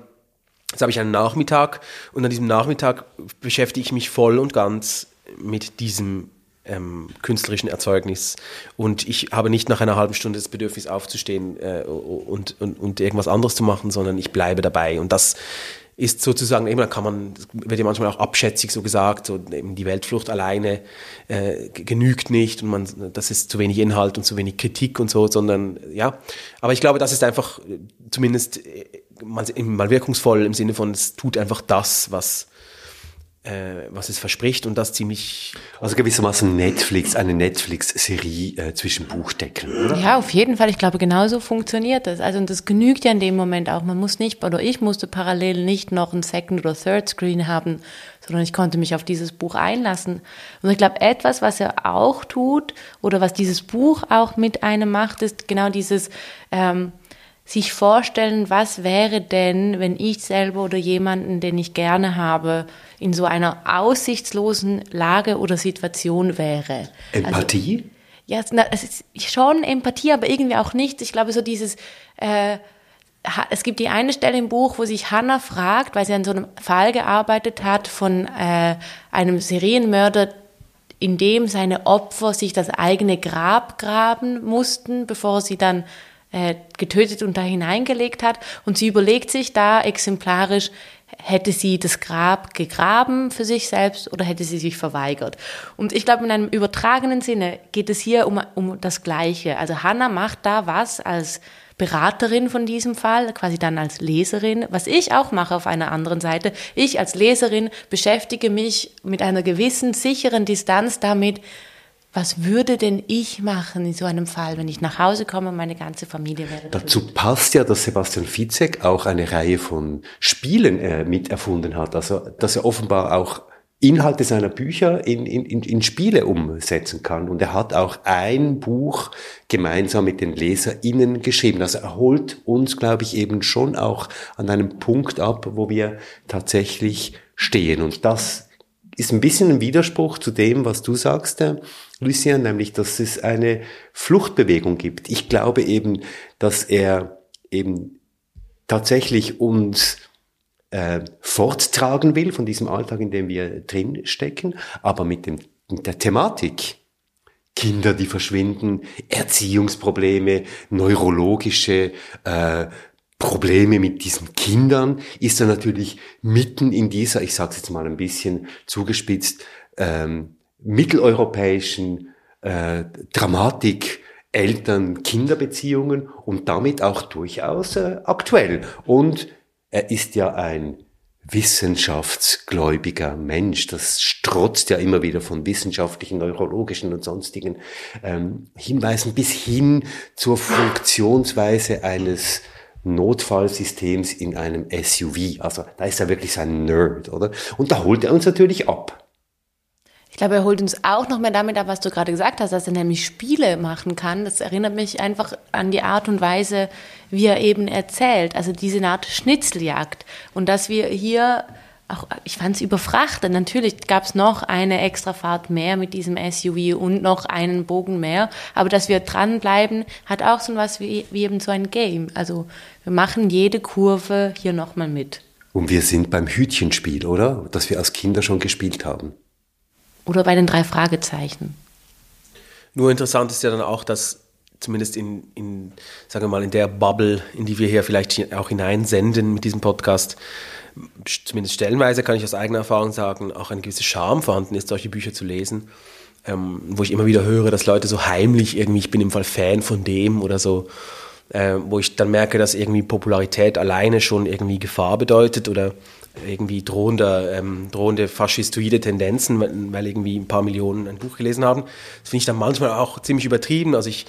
Jetzt habe ich einen Nachmittag und an diesem Nachmittag beschäftige ich mich voll und ganz mit diesem ähm, künstlerischen Erzeugnis. Und ich habe nicht nach einer halben Stunde das Bedürfnis aufzustehen äh, und, und, und irgendwas anderes zu machen, sondern ich bleibe dabei. Und das ist sozusagen, eben, da kann man, wird ja manchmal auch abschätzig so gesagt, so eben die Weltflucht alleine äh, genügt nicht und man, das ist zu wenig Inhalt und zu wenig Kritik und so, sondern ja. Aber ich glaube, das ist einfach äh, zumindest äh, mal, mal wirkungsvoll im Sinne von, es tut einfach das, was, was es verspricht und das ziemlich Also gewissermaßen Netflix, eine Netflix-Serie äh, zwischen Buchdeckeln, oder? Ja, auf jeden Fall. Ich glaube, genauso funktioniert das. Also, und das genügt ja in dem Moment auch. Man muss nicht, oder ich musste parallel nicht noch ein Second oder Third Screen haben, sondern ich konnte mich auf dieses Buch einlassen. Und ich glaube, etwas, was er auch tut, oder was dieses Buch auch mit einem macht, ist genau dieses, ähm, sich vorstellen, was wäre denn, wenn ich selber oder jemanden, den ich gerne habe, in so einer aussichtslosen Lage oder Situation wäre. Empathie? Ja, es- na, es ist schon Empathie, aber irgendwie auch nicht. Ich glaube, so dieses, äh, es gibt die eine Stelle im Buch, wo sich Hannah fragt, weil sie an so einem Fall gearbeitet hat von äh, einem Serienmörder, in dem seine Opfer sich das eigene Grab graben mussten, bevor sie dann äh, getötet und da hineingelegt hat. Und sie überlegt sich da exemplarisch, hätte sie das Grab gegraben für sich selbst oder hätte sie sich verweigert. Und ich glaube, in einem übertragenen Sinne geht es hier um, um das Gleiche. Also Hannah macht da was als Beraterin von diesem Fall, quasi dann als Leserin, was ich auch mache auf einer anderen Seite. Ich als Leserin beschäftige mich mit einer gewissen sicheren Distanz damit, was würde denn ich machen in so einem Fall, wenn ich nach Hause komme und meine ganze Familie wäre tot? Dazu passt ja, dass Sebastian Fitzek auch eine Reihe von Spielen äh, miterfunden hat. Also, dass er offenbar auch Inhalte seiner Bücher in, in, in, in Spiele umsetzen kann. Und er hat auch ein Buch gemeinsam mit den LeserInnen geschrieben. Also er holt uns, glaube ich, eben schon auch an einem Punkt ab, wo wir tatsächlich stehen. Und das ist ein bisschen ein Widerspruch zu dem, was du sagst, äh, Lucien, nämlich, dass es eine Fluchtbewegung gibt. Ich glaube eben, dass er eben tatsächlich uns äh, forttragen will von diesem Alltag, in dem wir drin stecken, aber mit, dem, mit der Thematik. Kinder, die verschwinden, Erziehungsprobleme, neurologische äh, Probleme mit diesen Kindern, ist er natürlich mitten in dieser, ich sage es jetzt mal ein bisschen zugespitzt, ähm, mitteleuropäischen äh, Dramatik Eltern-Kinder-Beziehungen und damit auch durchaus äh, aktuell. Und er ist ja ein wissenschaftsgläubiger Mensch. Das strotzt ja immer wieder von wissenschaftlichen, neurologischen und sonstigen ähm, Hinweisen bis hin zur Funktionsweise eines Notfallsystems in einem SUV. Also da ist er wirklich sein Nerd, oder? Und da holt er uns natürlich ab. Ich glaube, er holt uns auch noch mehr damit ab, was du gerade gesagt hast, dass er nämlich Spiele machen kann. Das erinnert mich einfach an die Art und Weise, wie er eben erzählt. Also diese Art Schnitzeljagd. Und dass wir hier auch, ich fand es überfrachtet. Natürlich gab es noch eine Extrafahrt mehr mit diesem SUV und noch einen Bogen mehr. Aber dass wir dranbleiben, hat auch so was wie, wie eben so ein Game. Also wir machen jede Kurve hier nochmal mit. Und wir sind beim Hütchenspiel, oder? Das wir als Kinder schon gespielt haben. Oder bei den drei Fragezeichen. Nur interessant ist ja dann auch, dass zumindest in, in sagen wir mal, in der Bubble, in die wir hier vielleicht auch hineinsenden mit diesem Podcast, zumindest stellenweise kann ich aus eigener Erfahrung sagen, auch eine gewisse Charme vorhanden ist, solche Bücher zu lesen, ähm, wo ich immer wieder höre, dass Leute so heimlich irgendwie, ich bin im Fall Fan von dem oder so, äh, wo ich dann merke, dass irgendwie Popularität alleine schon irgendwie Gefahr bedeutet oder irgendwie drohende, ähm, drohende faschistoide Tendenzen, weil, weil irgendwie ein paar Millionen ein Buch gelesen haben. Das finde ich dann manchmal auch ziemlich übertrieben. Also ich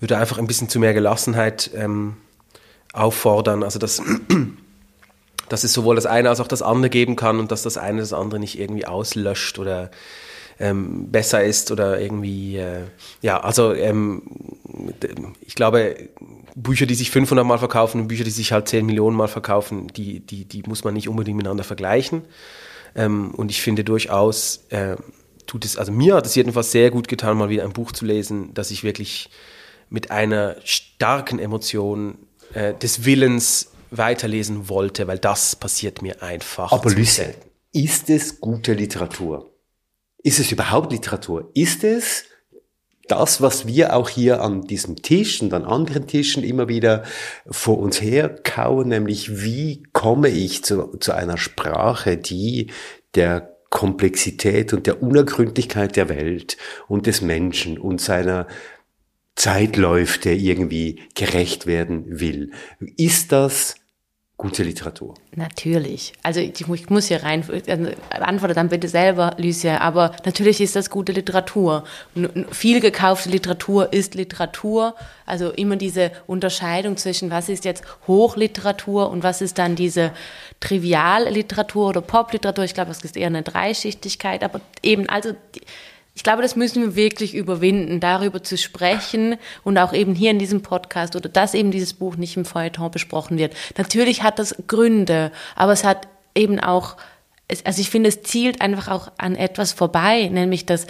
würde einfach ein bisschen zu mehr Gelassenheit ähm, auffordern. Also dass dass es sowohl das eine als auch das andere geben kann und dass das eine das andere nicht irgendwie auslöscht oder ähm, besser ist oder irgendwie, äh, ja, also ähm, ich glaube, Bücher, die sich 500 Mal verkaufen und Bücher, die sich halt 10 Millionen Mal verkaufen, die, die, die muss man nicht unbedingt miteinander vergleichen. Ähm, und ich finde durchaus, äh, tut es, also mir hat es jedenfalls sehr gut getan, mal wieder ein Buch zu lesen, das ich wirklich mit einer starken Emotion äh, des Willens weiterlesen wollte, weil das passiert mir einfach. Aber Lüsse, ist es gute Literatur? Ist es überhaupt Literatur? Ist es das, was wir auch hier an diesem Tisch und an anderen Tischen immer wieder vor uns herkauen, nämlich wie komme ich zu, zu einer Sprache, die der Komplexität und der Unergründlichkeit der Welt und des Menschen und seiner Zeitläufe irgendwie gerecht werden will. Ist das gute Literatur? Natürlich. Also ich, muss hier rein, also antworte dann bitte selber, Lucia, aber natürlich ist das gute Literatur. Viel gekaufte Literatur ist Literatur. Also immer diese Unterscheidung zwischen, was ist jetzt Hochliteratur und was ist dann diese Trivialliteratur oder Popliteratur. Ich glaube, es ist eher eine Dreischichtigkeit, aber eben, also die, ich glaube, das müssen wir wirklich überwinden, darüber zu sprechen und auch eben hier in diesem Podcast oder dass eben dieses Buch nicht im Feuilleton besprochen wird. Natürlich hat das Gründe, aber es hat eben auch, also ich finde, es zielt einfach auch an etwas vorbei, nämlich dass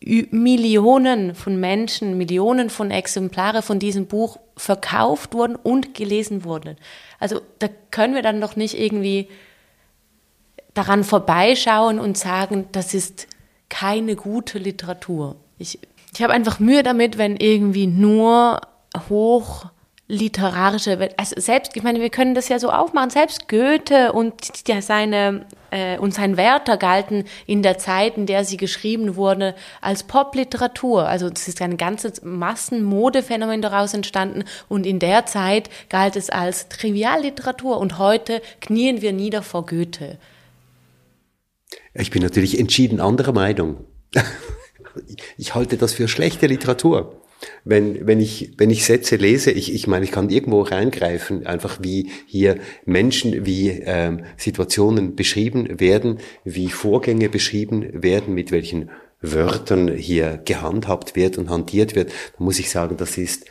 Millionen von Menschen, Millionen von Exemplare von diesem Buch verkauft wurden und gelesen wurden. Also da können wir dann doch nicht irgendwie daran vorbeischauen und sagen, das ist keine gute Literatur. Ich, ich habe einfach Mühe damit, wenn irgendwie nur hochliterarische, also selbst, ich meine, wir können das ja so aufmachen, selbst Goethe und ja, seine äh, und sein Werther galten in der Zeit, in der sie geschrieben wurde, als Popliteratur. Also es ist ein ganzes Massenmodephänomen daraus entstanden und in der Zeit galt es als Trivialliteratur und heute knien wir nieder vor Goethe. Ich bin natürlich entschieden anderer Meinung. <laughs> ich halte das für schlechte Literatur. Wenn, wenn, ich, wenn ich Sätze lese, ich, ich meine, ich kann irgendwo reingreifen, einfach wie hier Menschen, wie ähm, Situationen beschrieben werden, wie Vorgänge beschrieben werden, mit welchen Wörtern hier gehandhabt wird und hantiert wird, dann muss ich sagen, das ist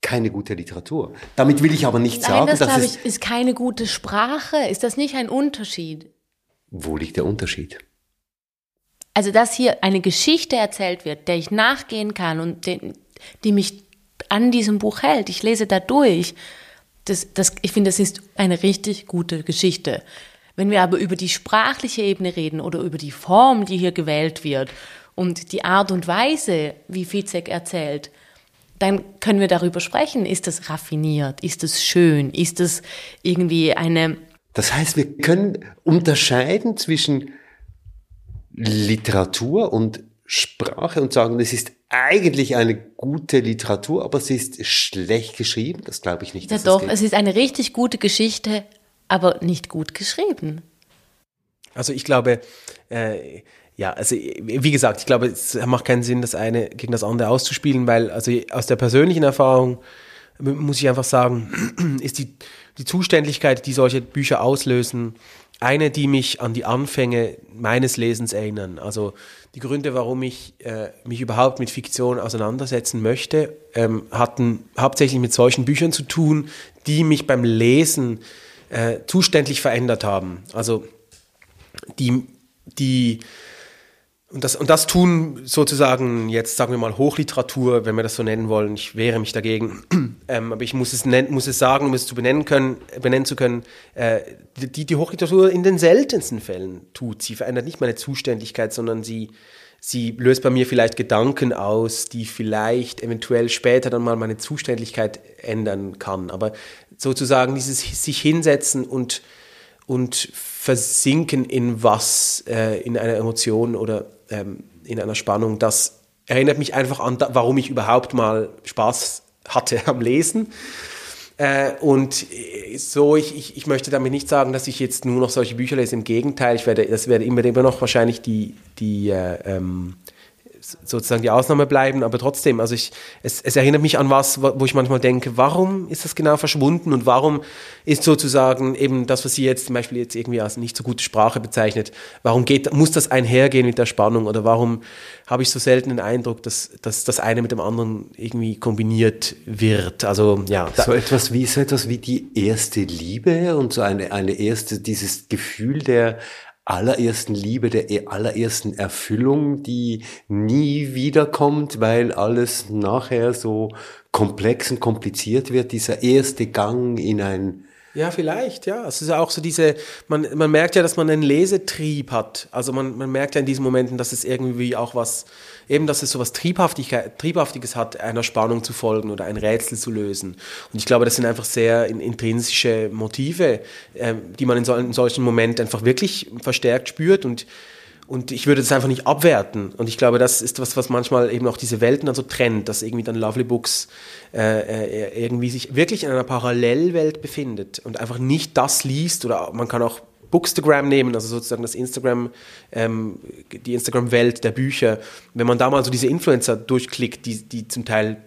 keine gute Literatur. Damit will ich aber nicht Nein, sagen, das, dass es ich, ist keine gute Sprache. Ist das nicht ein Unterschied? Wo liegt der Unterschied? Also, dass hier eine Geschichte erzählt wird, der ich nachgehen kann und den, die mich an diesem Buch hält. Ich lese da durch. Das, das, ich finde, das ist eine richtig gute Geschichte. Wenn wir aber über die sprachliche Ebene reden oder über die Form, die hier gewählt wird und die Art und Weise, wie Fizek erzählt, dann können wir darüber sprechen. Ist das raffiniert? Ist es schön? Ist es irgendwie eine das heißt, wir können unterscheiden zwischen Literatur und Sprache und sagen, es ist eigentlich eine gute Literatur, aber sie ist schlecht geschrieben. Das glaube ich nicht. Ja, doch, es ist eine richtig gute Geschichte, aber nicht gut geschrieben. Also ich glaube, äh, ja, also wie gesagt, ich glaube, es macht keinen Sinn, das eine gegen das andere auszuspielen, weil also aus der persönlichen Erfahrung muss ich einfach sagen, <clears throat> ist die, die Zuständigkeit, die solche Bücher auslösen, eine, die mich an die Anfänge meines Lesens erinnern. Also die Gründe, warum ich äh, mich überhaupt mit Fiktion auseinandersetzen möchte, ähm, hatten hauptsächlich mit solchen Büchern zu tun, die mich beim Lesen äh, zuständlich verändert haben. Also die, die und das, und das tun sozusagen jetzt, sagen wir mal, Hochliteratur, wenn wir das so nennen wollen. Ich wehre mich dagegen. <clears throat> ähm, aber ich muss es, nennen, muss es sagen, um es zu benennen, können, benennen zu können, äh, die, die Hochliteratur in den seltensten Fällen tut. Sie verändert nicht meine Zuständigkeit, sondern sie, sie löst bei mir vielleicht Gedanken aus, die vielleicht eventuell später dann mal meine Zuständigkeit ändern kann. Aber sozusagen dieses sich hinsetzen und, und versinken in was, äh, in einer Emotion oder ähm, in einer Spannung, das erinnert mich einfach an, warum ich überhaupt mal Spaß hatte <laughs> am Lesen. Äh, und so, ich, ich, ich möchte damit nicht sagen, dass ich jetzt nur noch solche Bücher lese. Im Gegenteil, ich werde, das werde immer, immer noch wahrscheinlich die, die äh, ähm, sozusagen die Ausnahme bleiben, aber trotzdem, also ich, es, es erinnert mich an was, wo ich manchmal denke, warum ist das genau verschwunden und warum ist sozusagen eben das, was Sie jetzt zum Beispiel jetzt irgendwie als nicht so gute Sprache bezeichnet, warum geht, muss das einhergehen mit der Spannung oder warum habe ich so selten den Eindruck, dass, dass das eine mit dem anderen irgendwie kombiniert wird. Also ja. So etwas wie so etwas wie die erste Liebe und so eine, eine erste, dieses Gefühl der allerersten Liebe, der e-, allerersten Erfüllung, die nie wiederkommt, weil alles nachher so komplex und kompliziert wird, dieser erste Gang in ein ja, vielleicht, ja. Es ist ja auch so diese, man, man merkt ja, dass man einen Lesetrieb hat. Also man, man merkt ja in diesen Momenten, dass es irgendwie auch was, eben, dass es so was Triebhaftiges hat, einer Spannung zu folgen oder ein Rätsel zu lösen. Und ich glaube, das sind einfach sehr intrinsische Motive, äh, die man in, so, in solchen Momenten einfach wirklich verstärkt spürt und und ich würde das einfach nicht abwerten. Und ich glaube, das ist was, was manchmal eben auch diese Welten dann so trennt, dass irgendwie dann Lovely Books äh, äh, irgendwie sich wirklich in einer Parallelwelt befindet und einfach nicht das liest oder man kann auch Bookstagram nehmen, also sozusagen das Instagram, ähm, die Instagram-Welt der Bücher. Wenn man da mal so diese Influencer durchklickt, die, die zum Teil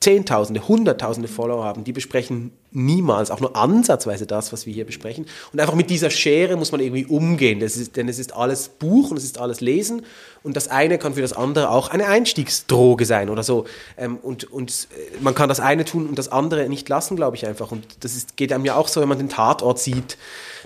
Zehntausende, Hunderttausende Follower haben, die besprechen niemals, auch nur ansatzweise das, was wir hier besprechen. Und einfach mit dieser Schere muss man irgendwie umgehen, ist, denn es ist alles Buch und es ist alles Lesen und das eine kann für das andere auch eine Einstiegsdroge sein oder so. Ähm, und, und äh, man kann das eine tun und das andere nicht lassen, glaube ich einfach. Und das ist, geht einem ja auch so, wenn man den Tatort sieht,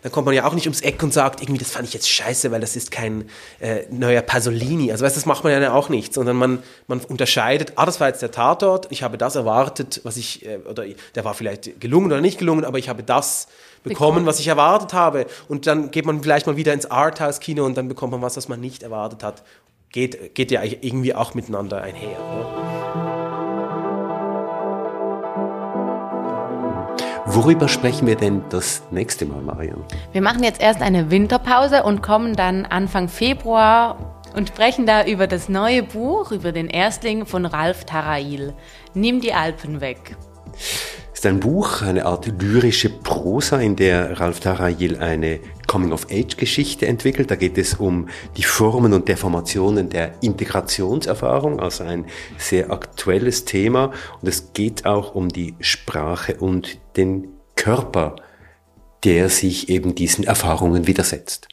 dann kommt man ja auch nicht ums Eck und sagt, irgendwie, das fand ich jetzt scheiße, weil das ist kein äh, neuer Pasolini. Also weißt, das macht man ja auch nicht, sondern man, man unterscheidet, ah, das war jetzt der Tatort, ich habe das erwartet, was ich, äh, oder der war vielleicht gelungen oder nicht gelungen, aber ich habe das bekommen, was ich erwartet habe. Und dann geht man vielleicht mal wieder ins Arthouse-Kino und dann bekommt man was, was man nicht erwartet hat. Geht, geht ja irgendwie auch miteinander einher. Oder? Worüber sprechen wir denn das nächste Mal, Marion? Wir machen jetzt erst eine Winterpause und kommen dann Anfang Februar und sprechen da über das neue Buch, über den Erstling von Ralf Tarail. Nimm die Alpen weg ist ein Buch, eine Art lyrische Prosa, in der Ralf Tarayil eine Coming-of-Age-Geschichte entwickelt. Da geht es um die Formen und Deformationen der Integrationserfahrung, also ein sehr aktuelles Thema. Und es geht auch um die Sprache und den Körper, der sich eben diesen Erfahrungen widersetzt.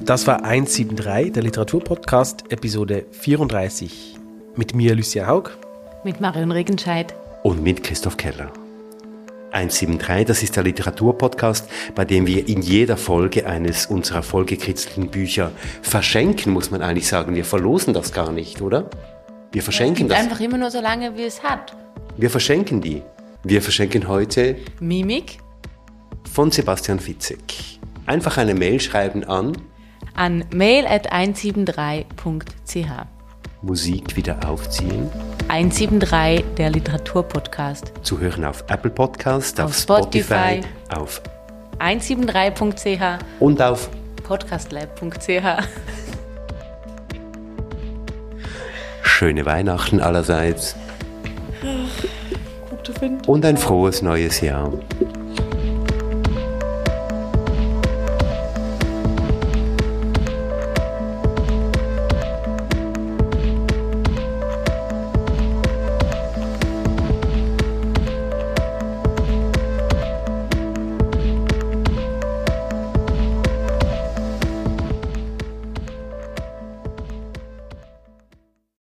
Das war 173, der Literaturpodcast, Episode 34. Mit mir, Lucia Haug. Mit Marion Regenscheid. Und mit Christoph Keller. 173, das ist der Literaturpodcast, bei dem wir in jeder Folge eines unserer vollgekritzelten Bücher verschenken, muss man eigentlich sagen. Wir verlosen das gar nicht, oder? Wir verschenken ja, das. Einfach immer nur so lange, wie es hat. Wir verschenken die. Wir verschenken heute Mimik von Sebastian Fitzek. Einfach eine Mail schreiben an an mail at 173.ch. Musik wieder aufziehen. 173, der Literaturpodcast. Zu hören auf Apple Podcast, auf, auf Spotify, Spotify, auf 173.ch und auf podcastlab.ch. Schöne Weihnachten allerseits. Und ein frohes neues Jahr.